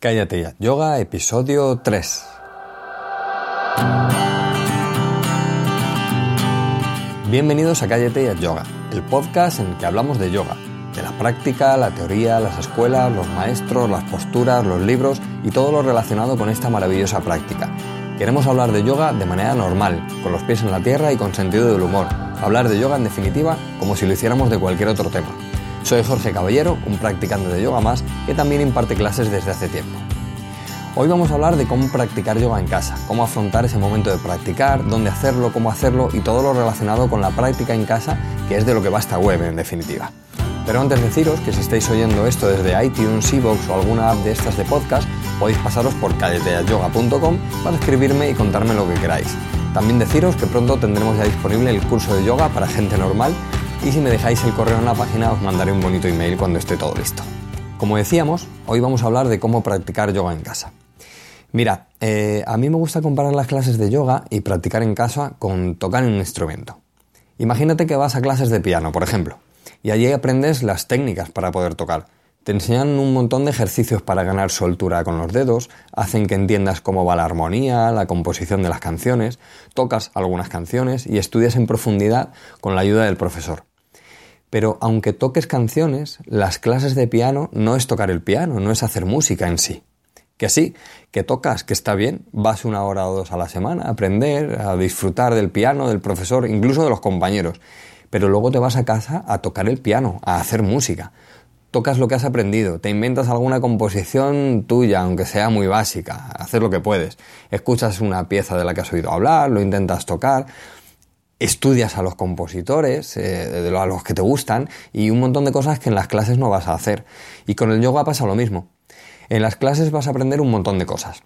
Cállate. Yoga, episodio 3. Bienvenidos a Cállate ya Yoga, el podcast en el que hablamos de yoga, de la práctica, la teoría, las escuelas, los maestros, las posturas, los libros y todo lo relacionado con esta maravillosa práctica. Queremos hablar de yoga de manera normal, con los pies en la tierra y con sentido del humor. Hablar de yoga en definitiva como si lo hiciéramos de cualquier otro tema. Soy Jorge Caballero, un practicante de yoga más que también imparte clases desde hace tiempo. Hoy vamos a hablar de cómo practicar yoga en casa, cómo afrontar ese momento de practicar, dónde hacerlo, cómo hacerlo y todo lo relacionado con la práctica en casa, que es de lo que va esta web en definitiva. Pero antes deciros que si estáis oyendo esto desde iTunes, Evox o alguna app de estas de podcast, podéis pasaros por calleteayoga.com para escribirme y contarme lo que queráis. También deciros que pronto tendremos ya disponible el curso de yoga para gente normal y si me dejáis el correo en la página os mandaré un bonito email cuando esté todo listo. Como decíamos, hoy vamos a hablar de cómo practicar yoga en casa. Mira, eh, a mí me gusta comparar las clases de yoga y practicar en casa con tocar un instrumento. Imagínate que vas a clases de piano, por ejemplo, y allí aprendes las técnicas para poder tocar. Te enseñan un montón de ejercicios para ganar soltura con los dedos, hacen que entiendas cómo va la armonía, la composición de las canciones, tocas algunas canciones y estudias en profundidad con la ayuda del profesor. Pero aunque toques canciones, las clases de piano no es tocar el piano, no es hacer música en sí. Que sí, que tocas, que está bien, vas una hora o dos a la semana a aprender, a disfrutar del piano, del profesor, incluso de los compañeros. Pero luego te vas a casa a tocar el piano, a hacer música. Tocas lo que has aprendido, te inventas alguna composición tuya, aunque sea muy básica, haces lo que puedes. Escuchas una pieza de la que has oído hablar, lo intentas tocar, estudias a los compositores, eh, a los que te gustan y un montón de cosas que en las clases no vas a hacer. Y con el yoga pasa lo mismo. En las clases vas a aprender un montón de cosas.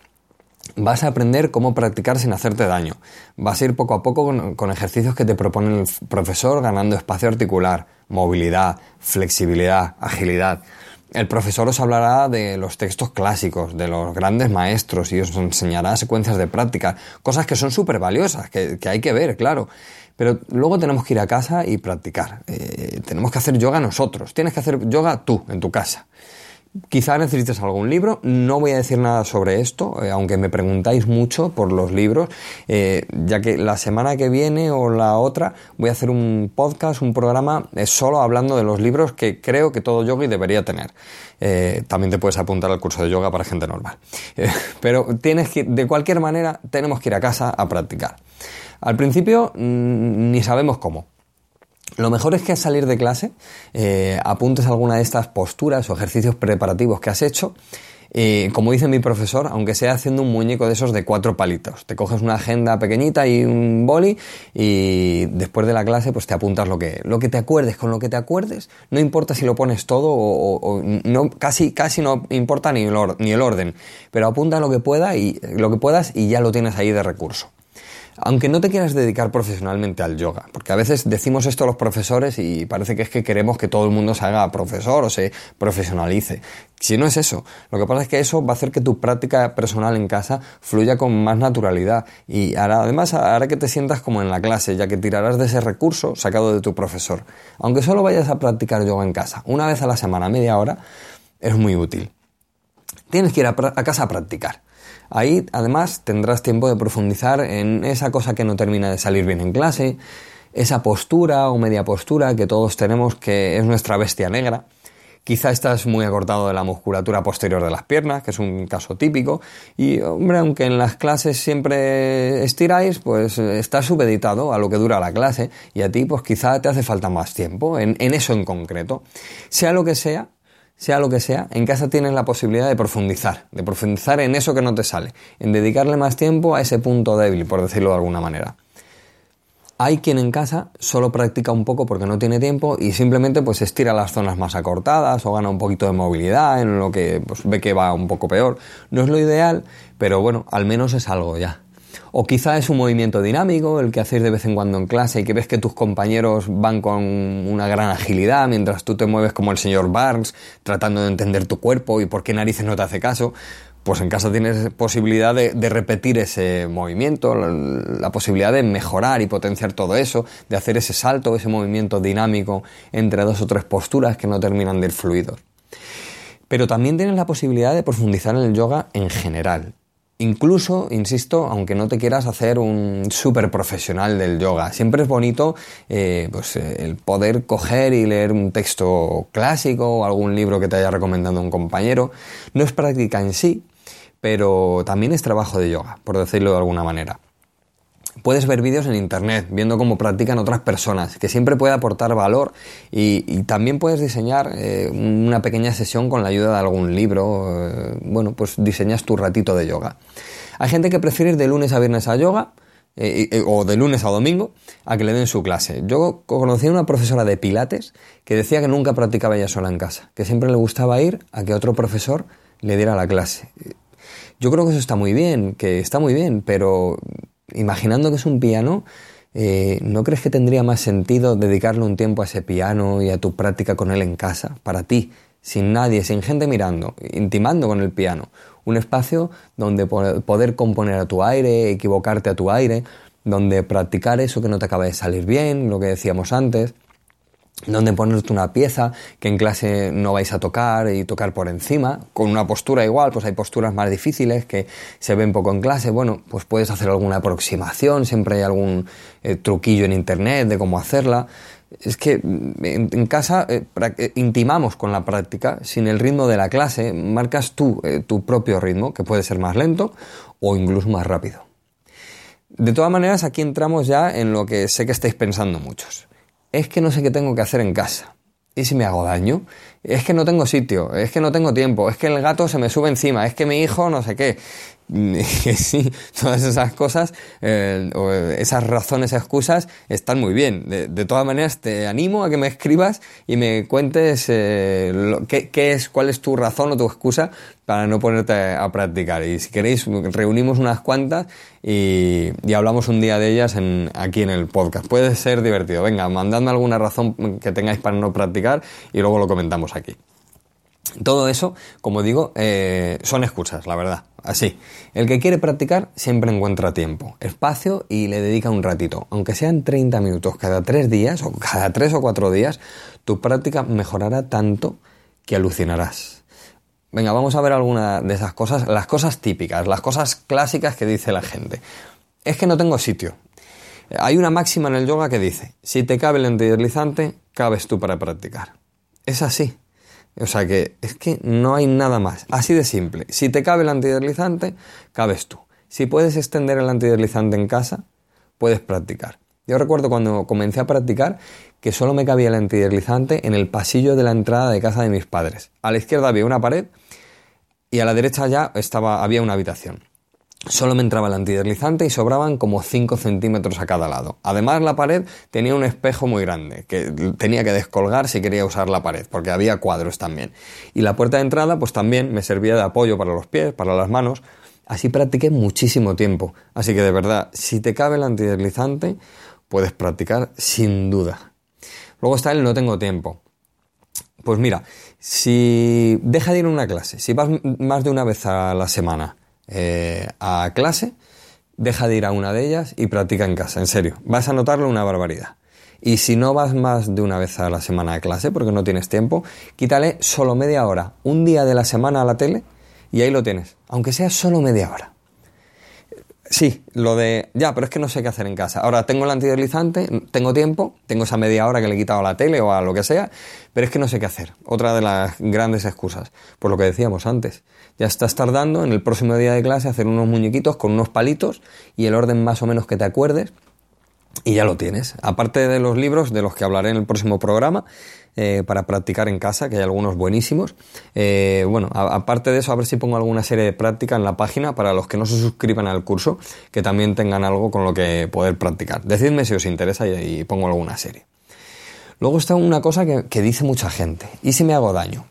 Vas a aprender cómo practicar sin hacerte daño. Vas a ir poco a poco con, con, ejercicios que te propone el profesor ganando espacio articular, movilidad, flexibilidad, agilidad. El profesor os hablará de los textos clásicos, de los grandes maestros y os enseñará secuencias de práctica, cosas que son súper valiosas, que, hay que ver, claro. Pero luego tenemos que ir a casa y practicar. Eh, tenemos que hacer yoga nosotros. Tienes que hacer yoga tú, en tu casa. Quizá necesites algún libro, no voy a decir nada sobre esto, eh, aunque me preguntáis mucho por los libros, eh, ya que la semana que viene o la otra voy a hacer un podcast, un programa eh, solo hablando de los libros que creo que todo yogi debería tener. También te puedes apuntar al curso de yoga para gente normal. Pero tienes que, de cualquier manera, tenemos que ir a casa a practicar. Al principio mm, ni sabemos cómo. Lo mejor es que al salir de clase eh, apuntes alguna de estas posturas o ejercicios preparativos que has hecho. Eh, como dice mi profesor, aunque sea haciendo un muñeco de esos de cuatro palitos. Te coges una agenda pequeñita y un boli y después de la clase pues te apuntas lo que, lo que te acuerdes, con lo que te acuerdes. No importa si lo pones todo o, no, casi, casi no importa ni el, or, ni el orden, pero apunta lo que, pueda y, lo que puedas y ya lo tienes ahí de recurso aunque no te quieras dedicar profesionalmente al yoga, porque a veces decimos esto a los profesores y parece que es que queremos que todo el mundo se haga profesor o se profesionalice. Si no es eso, lo que pasa es que eso va a hacer que tu práctica personal en casa fluya con más naturalidad y hará, además hará que te sientas como en la clase, ya que tirarás de ese recurso sacado de tu profesor. Aunque solo vayas a practicar yoga en casa, una vez a la semana, media hora, es muy útil. Tienes que ir a, a casa a practicar. Ahí además tendrás tiempo de profundizar en esa cosa que no termina de salir bien en clase, esa postura o media postura que todos tenemos que es nuestra bestia negra. Quizá estás muy acortado de la musculatura posterior de las piernas, que es un caso típico. Y, hombre, aunque en las clases siempre estiráis, pues estás subeditado a lo que dura la clase y a ti, pues quizá te hace falta más tiempo en eso en concreto. Sea lo que sea, sea lo que sea, en casa tienes la posibilidad de profundizar, de profundizar en eso que no te sale, en dedicarle más tiempo a ese punto débil, por decirlo de alguna manera. Hay quien en casa solo practica un poco porque no tiene tiempo y simplemente pues estira las zonas más acortadas o gana un poquito de movilidad en lo que pues, ve que va un poco peor. No es lo ideal, pero bueno, al menos es algo ya. O quizá es un movimiento dinámico, el que hacéis de vez en cuando en clase y que ves que tus compañeros van con una gran agilidad mientras tú te mueves como el señor Barnes, tratando de entender tu cuerpo y por qué narices no te hace caso. Pues en casa tienes posibilidad de, repetir ese movimiento, la, la, posibilidad de mejorar y potenciar todo eso, de hacer ese salto, ese movimiento dinámico entre dos o tres posturas que no terminan de ir fluidos. Pero también tienes la posibilidad de profundizar en el yoga en general. Incluso, insisto, aunque no te quieras hacer un súper profesional del yoga, siempre es bonito eh, pues, eh, el poder coger y leer un texto clásico o algún libro que te haya recomendado un compañero. No es práctica en sí, pero también es trabajo de yoga, por decirlo de alguna manera. Puedes ver vídeos en internet, viendo cómo practican otras personas, que siempre puede aportar valor y, también puedes diseñar eh, una pequeña sesión con la ayuda de algún libro. Eh, bueno, pues diseñas tu ratito de yoga. Hay gente que prefiere ir de lunes a viernes a yoga eh, o de lunes a domingo a que le den su clase. Yo conocí a una profesora de pilates que decía que nunca practicaba ella sola en casa, que siempre le gustaba ir a que otro profesor le diera la clase. Yo creo que eso está muy bien, que está muy bien, pero imaginando que es un piano, eh, ¿no crees que tendría más sentido dedicarle un tiempo a ese piano y a tu práctica con él en casa, para ti, sin nadie, sin gente mirando, intimando con el piano? Un espacio donde poder componer a tu aire, equivocarte a tu aire, donde practicar eso que no te acaba de salir bien, lo que decíamos antes, donde ponerte una pieza que en clase no vais a tocar y tocar por encima, con una postura igual, pues hay posturas más difíciles que se ven poco en clase, bueno, pues puedes hacer alguna aproximación, siempre hay algún eh, truquillo en internet de cómo hacerla. Es que mm, en, casa eh, eh, intimamos con la práctica, sin el ritmo de la clase, marcas tú tu propio ritmo, que puede ser más lento o incluso más rápido. De todas maneras, aquí entramos ya en lo que sé que estáis pensando muchos es que no sé qué tengo que hacer en casa. ¿Y si me hago daño? Es que no tengo sitio, es que no tengo tiempo, es que el gato se me sube encima, es que mi hijo no sé qué. sí, todas esas cosas, eh, esas razones, excusas, están muy bien. De, todas maneras, te animo a que me escribas y me cuentes eh, qué, es, cuál es tu razón o tu excusa para no ponerte a practicar. Y si queréis, reunimos unas cuantas y, hablamos un día de ellas en, aquí en el podcast. Puede ser divertido. Venga, mandadme alguna razón que tengáis para no practicar y luego lo comentamos aquí. Todo eso, como digo, eh, son excusas, la verdad. Así, el que quiere practicar siempre encuentra tiempo, espacio y le dedica un ratito. Aunque sean 30 minutos cada 3 días o cada 3 o 4 días, tu práctica mejorará tanto que alucinarás. Venga, vamos a ver alguna de esas cosas, las cosas típicas, las cosas clásicas que dice la gente. Es que no tengo sitio. Hay una máxima en el yoga que dice, si te cabe el antideslizante, cabes tú para practicar. Es así. O sea que es que no hay nada más. Así de simple. Si te cabe el antideslizante, cabes tú. Si puedes extender el antideslizante en casa, puedes practicar. Yo recuerdo cuando comencé a practicar que solo me cabía el antideslizante en el pasillo de la entrada de casa de mis padres. A la izquierda había una pared y a la derecha ya estaba, había una habitación. Solo me entraba el antideslizante y sobraban como 5 centímetros a cada lado. Además, la pared tenía un espejo muy grande, que tenía que descolgar si quería usar la pared, porque había cuadros también. Y la puerta de entrada, pues también me servía de apoyo para los pies, para las manos. Así practiqué muchísimo tiempo. Así que de verdad, si te cabe el antideslizante, puedes practicar sin duda. Luego está el no tengo tiempo. Pues mira, si deja de ir a una clase, si vas más de una vez a la semana, eh, a clase, deja de ir a una de ellas y practica en casa, en serio. Vas a notarlo una barbaridad. Y si no vas más de una vez a la semana a clase porque no tienes tiempo, quítale solo media hora, un día de la semana a la tele y ahí lo tienes, aunque sea solo media hora. Sí, lo de, ya, pero es que no sé qué hacer en casa. Ahora tengo el antideslizante, tengo tiempo, tengo esa media hora que le he quitado a la tele o a lo que sea, pero es que no sé qué hacer. Otra de las grandes excusas, por lo que decíamos antes. Ya estás tardando en el próximo día de clase hacer unos muñequitos con unos palitos y el orden más o menos que te acuerdes y ya lo tienes. Aparte de los libros de los que hablaré en el próximo programa, eh, para practicar en casa, que hay algunos buenísimos. Eh, bueno, aparte de eso, a ver si pongo alguna serie de práctica en la página para los que no se suscriban al curso, que también tengan algo con lo que poder practicar. Decidme si os interesa y, pongo alguna serie. Luego está una cosa que, que dice mucha gente, ¿y si me hago daño?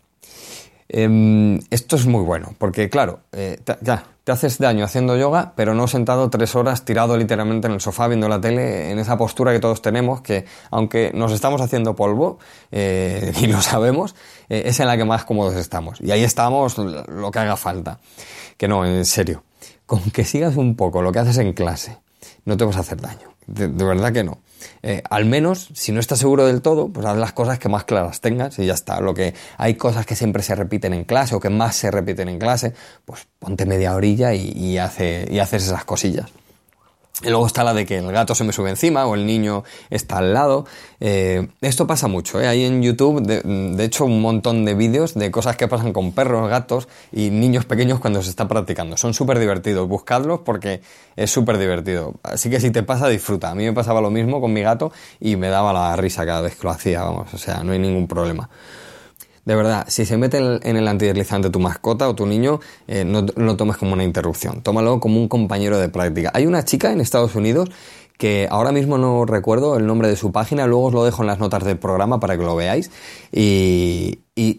Em, esto es muy bueno, porque claro, eh, ya, te haces daño haciendo yoga, pero no sentado tres horas tirado literalmente en el sofá viendo la tele, en esa postura que todos tenemos, que aunque nos estamos haciendo polvo, eh, y lo sabemos, eh, es en la que más cómodos estamos. Y ahí estamos lo que haga falta. Que no, en serio, con que sigas un poco lo que haces en clase, no te vas a hacer daño. De, verdad que no. Eh, al menos, si no estás seguro del todo, pues haz las cosas que más claras tengas y ya está. Lo que hay cosas que siempre se repiten en clase o que más se repiten en clase, pues ponte media orilla y, hace, y haces esas cosillas. Y luego está la de que el gato se me sube encima o el niño está al lado. Eh, esto pasa mucho, ¿eh? Hay en YouTube, de, hecho, un montón de vídeos de cosas que pasan con perros, gatos y niños pequeños cuando se está practicando. Son súper divertidos, buscadlos porque es súper divertido. Así que si te pasa, disfruta. A mí me pasaba lo mismo con mi gato y me daba la risa cada vez que lo hacía, vamos, o sea, no hay ningún problema. De verdad, si se mete en el antideslizante tu mascota o tu niño, eh, no, lo tomes como una interrupción, tómalo como un compañero de práctica. Hay una chica en Estados Unidos que ahora mismo no recuerdo el nombre de su página, luego os lo dejo en las notas del programa para que lo veáis. Y, y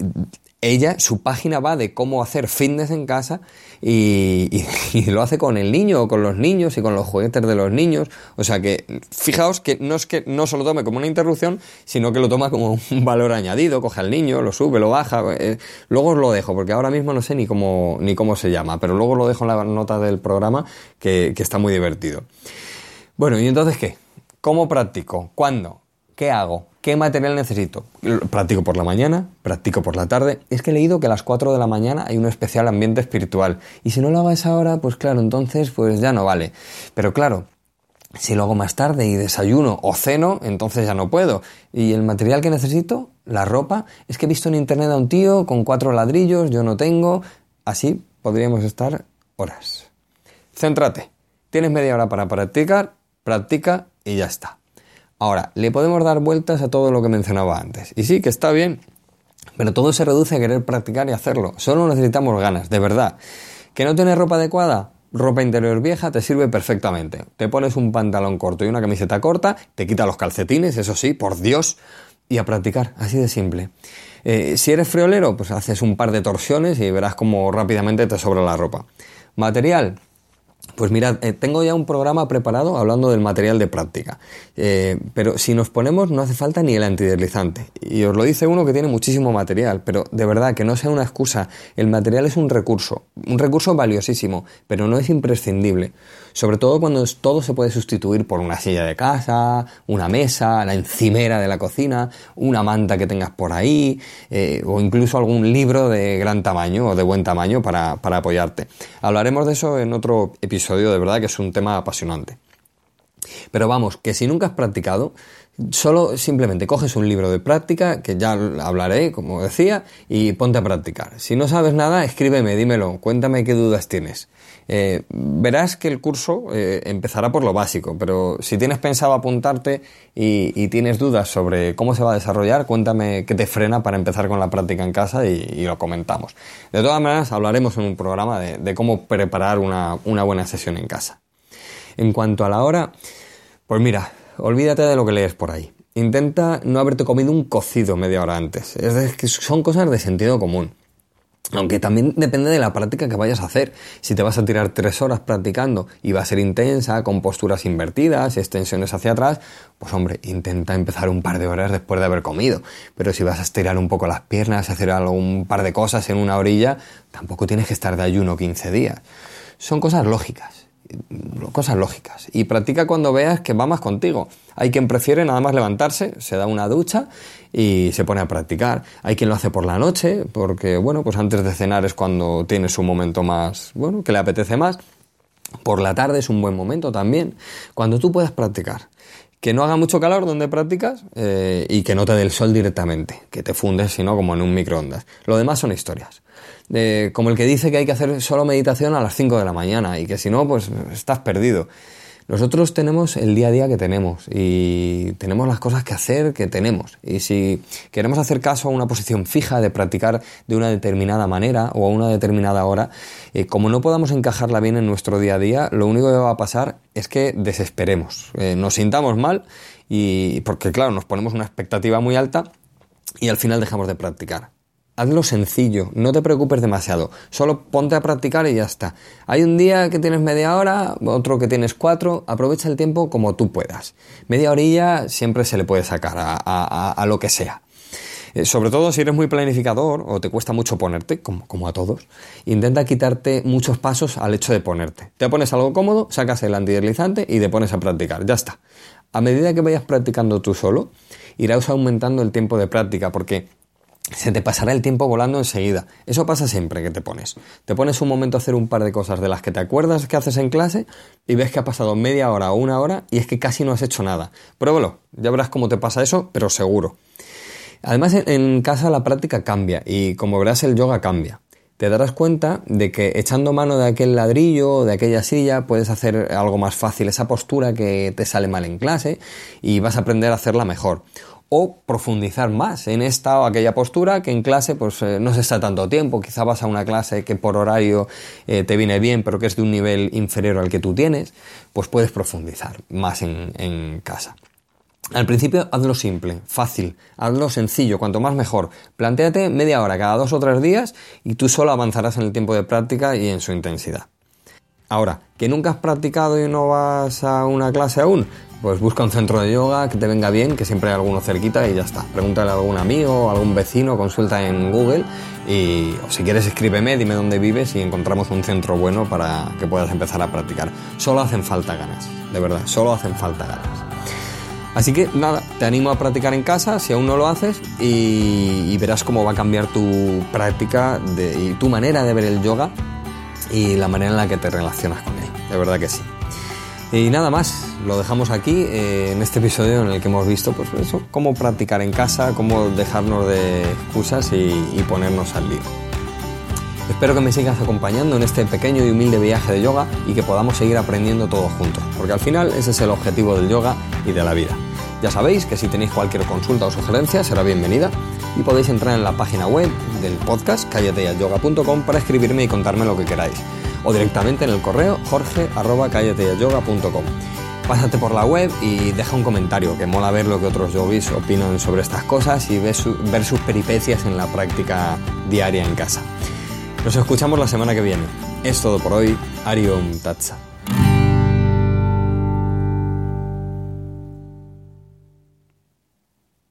ella, su página va de cómo hacer fitness en casa y, lo hace con el niño o con los niños y con los juguetes de los niños. O sea que, fijaos que no es que no solo tome como una interrupción, sino que lo toma como un valor añadido, coge al niño, lo sube, lo baja. Eh, luego os lo dejo, porque ahora mismo no sé ni cómo, ni cómo se llama, pero luego lo dejo en la nota del programa que, que está muy divertido. Bueno, ¿y entonces qué? ¿Cómo practico? ¿Cuándo? ¿Qué hago? ¿Qué material necesito? Practico por la mañana, practico por la tarde. Es que he leído que a las 4 de la mañana hay un especial ambiente espiritual. Y si no lo hago a esa hora, pues claro, entonces pues ya no vale. Pero claro, si lo hago más tarde y desayuno o ceno, entonces ya no puedo. ¿Y el material que necesito? La ropa. Es que he visto en internet a un tío con cuatro ladrillos, yo no tengo. Así podríamos estar horas. Céntrate. Tienes media hora para practicar, practica y ya está. Ahora, le podemos dar vueltas a todo lo que mencionaba antes. Y sí, que está bien, pero todo se reduce a querer practicar y hacerlo. Solo necesitamos ganas, de verdad. ¿Que no tienes ropa adecuada? Ropa interior vieja te sirve perfectamente. Te pones un pantalón corto y una camiseta corta, te quita los calcetines, eso sí, por Dios, y a practicar, así de simple. Eh, si eres friolero, pues haces un par de torsiones y verás cómo rápidamente te sobra la ropa. Material, pues mirad, eh, tengo ya un programa preparado hablando del material de práctica. Eh, pero si nos ponemos no hace falta ni el antideslizante. Y os lo dice uno que tiene muchísimo material, pero de verdad que no sea una excusa. El material es un recurso, un recurso valiosísimo, pero no es imprescindible. Sobre todo cuando todo se puede sustituir por una silla de casa, una mesa, la encimera de la cocina, una manta que tengas por ahí, eh, o incluso algún libro de gran tamaño o de buen tamaño para, para apoyarte. Hablaremos de eso en otro episodio, de verdad que es un tema apasionante. Pero vamos, que si nunca has practicado, Solo simplemente coges un libro de práctica, que ya hablaré, como decía, y ponte a practicar. Si no sabes nada, escríbeme, dímelo, cuéntame qué dudas tienes. Eh, verás que el curso eh, empezará por lo básico, pero si tienes pensado apuntarte y, tienes dudas sobre cómo se va a desarrollar, cuéntame qué te frena para empezar con la práctica en casa y, lo comentamos. De todas maneras, hablaremos en un programa de, cómo preparar una, una buena sesión en casa. En cuanto a la hora, pues mira, olvídate de lo que lees por ahí. Intenta no haberte comido un cocido media hora antes. Es que son cosas de sentido común. Aunque también depende de la práctica que vayas a hacer. Si te vas a tirar tres horas practicando y va a ser intensa, con posturas invertidas, extensiones hacia atrás, pues hombre, intenta empezar un par de horas después de haber comido. Pero si vas a estirar un poco las piernas, hacer algún par de cosas en una orilla, tampoco tienes que estar de ayuno 15 días. Son cosas lógicas cosas lógicas. Y practica cuando veas que va más contigo. Hay quien prefiere nada más levantarse, se da una ducha y se pone a practicar. Hay quien lo hace por la noche, porque bueno, pues antes de cenar es cuando tienes un momento más, bueno, que le apetece más. Por la tarde es un buen momento también, cuando tú puedas practicar. Que no haga mucho calor donde practicas eh, y que no te dé el sol directamente, que te fundes, sino como en un microondas. Lo demás son historias como el que dice que hay que hacer solo meditación a las 5 de la mañana y que si no, pues estás perdido. Nosotros tenemos el día a día que tenemos y tenemos las cosas que hacer que tenemos. Y si queremos hacer caso a una posición fija de practicar de una determinada manera o a una determinada hora, eh, como no podamos encajarla bien en nuestro día a día, lo único que va a pasar es que desesperemos, eh, nos sintamos mal y porque claro, nos ponemos una expectativa muy alta y al final dejamos de practicar. Hazlo sencillo, no te preocupes demasiado, solo ponte a practicar y ya está. Hay un día que tienes media hora, otro que tienes cuatro, aprovecha el tiempo como tú puedas. Media horilla siempre se le puede sacar a, lo que sea. Eh, sobre todo si eres muy planificador o te cuesta mucho ponerte, como, como a todos, intenta quitarte muchos pasos al hecho de ponerte. Te pones algo cómodo, sacas el antideslizante y te pones a practicar. Ya está. A medida que vayas practicando tú solo, irás aumentando el tiempo de práctica porque se te pasará el tiempo volando enseguida. Eso pasa siempre que te pones. Te pones un momento a hacer un par de cosas de las que te acuerdas que haces en clase y ves que ha pasado media hora o una hora y es que casi no has hecho nada. Pruébalo, ya verás cómo te pasa eso, pero seguro. Además, en casa la práctica cambia y como verás el yoga cambia. Te darás cuenta de que echando mano de aquel ladrillo o de aquella silla puedes hacer algo más fácil esa postura que te sale mal en clase y vas a aprender a hacerla mejor o profundizar más en esta o aquella postura que en clase pues eh, no se está tanto tiempo, quizá vas a una clase que por horario eh, te viene bien pero que es de un nivel inferior al que tú tienes, pues puedes profundizar más en, en casa. Al principio hazlo simple, fácil, hazlo sencillo, cuanto más mejor. Plantéate media hora cada dos o tres días y tú solo avanzarás en el tiempo de práctica y en su intensidad. Ahora, que nunca has practicado y no vas a una clase aún, pues busca un centro de yoga que te venga bien, que siempre hay alguno cerquita y ya está. Pregúntale a algún amigo, a algún vecino, consulta en Google y o si quieres escríbeme, dime dónde vives y encontramos un centro bueno para que puedas empezar a practicar. Solo hacen falta ganas, de verdad, solo hacen falta ganas. Así que nada, te animo a practicar en casa si aún no lo haces y, verás cómo va a cambiar tu práctica y tu manera de ver el yoga y la manera en la que te relacionas con él. De verdad que sí. Y nada más, lo dejamos aquí eh, en este episodio en el que hemos visto pues eso, cómo practicar en casa, cómo dejarnos de excusas y, y ponernos al lío. Espero que me sigas acompañando en este pequeño y humilde viaje de yoga y que podamos seguir aprendiendo todos juntos, porque al final ese es el objetivo del yoga y de la vida. Ya sabéis que si tenéis cualquier consulta o sugerencia será bienvenida y podéis entrar en la página web del podcast callateyayoga.com para escribirme y contarme lo que queráis o directamente en el correo jorge.callateyayoga.com. Pásate por la web y deja un comentario, que mola ver lo que otros yogis opinan sobre estas cosas y ver, ver sus peripecias en la práctica diaria en casa. Nos escuchamos la semana que viene. Es todo por hoy. Ariom Tatsa.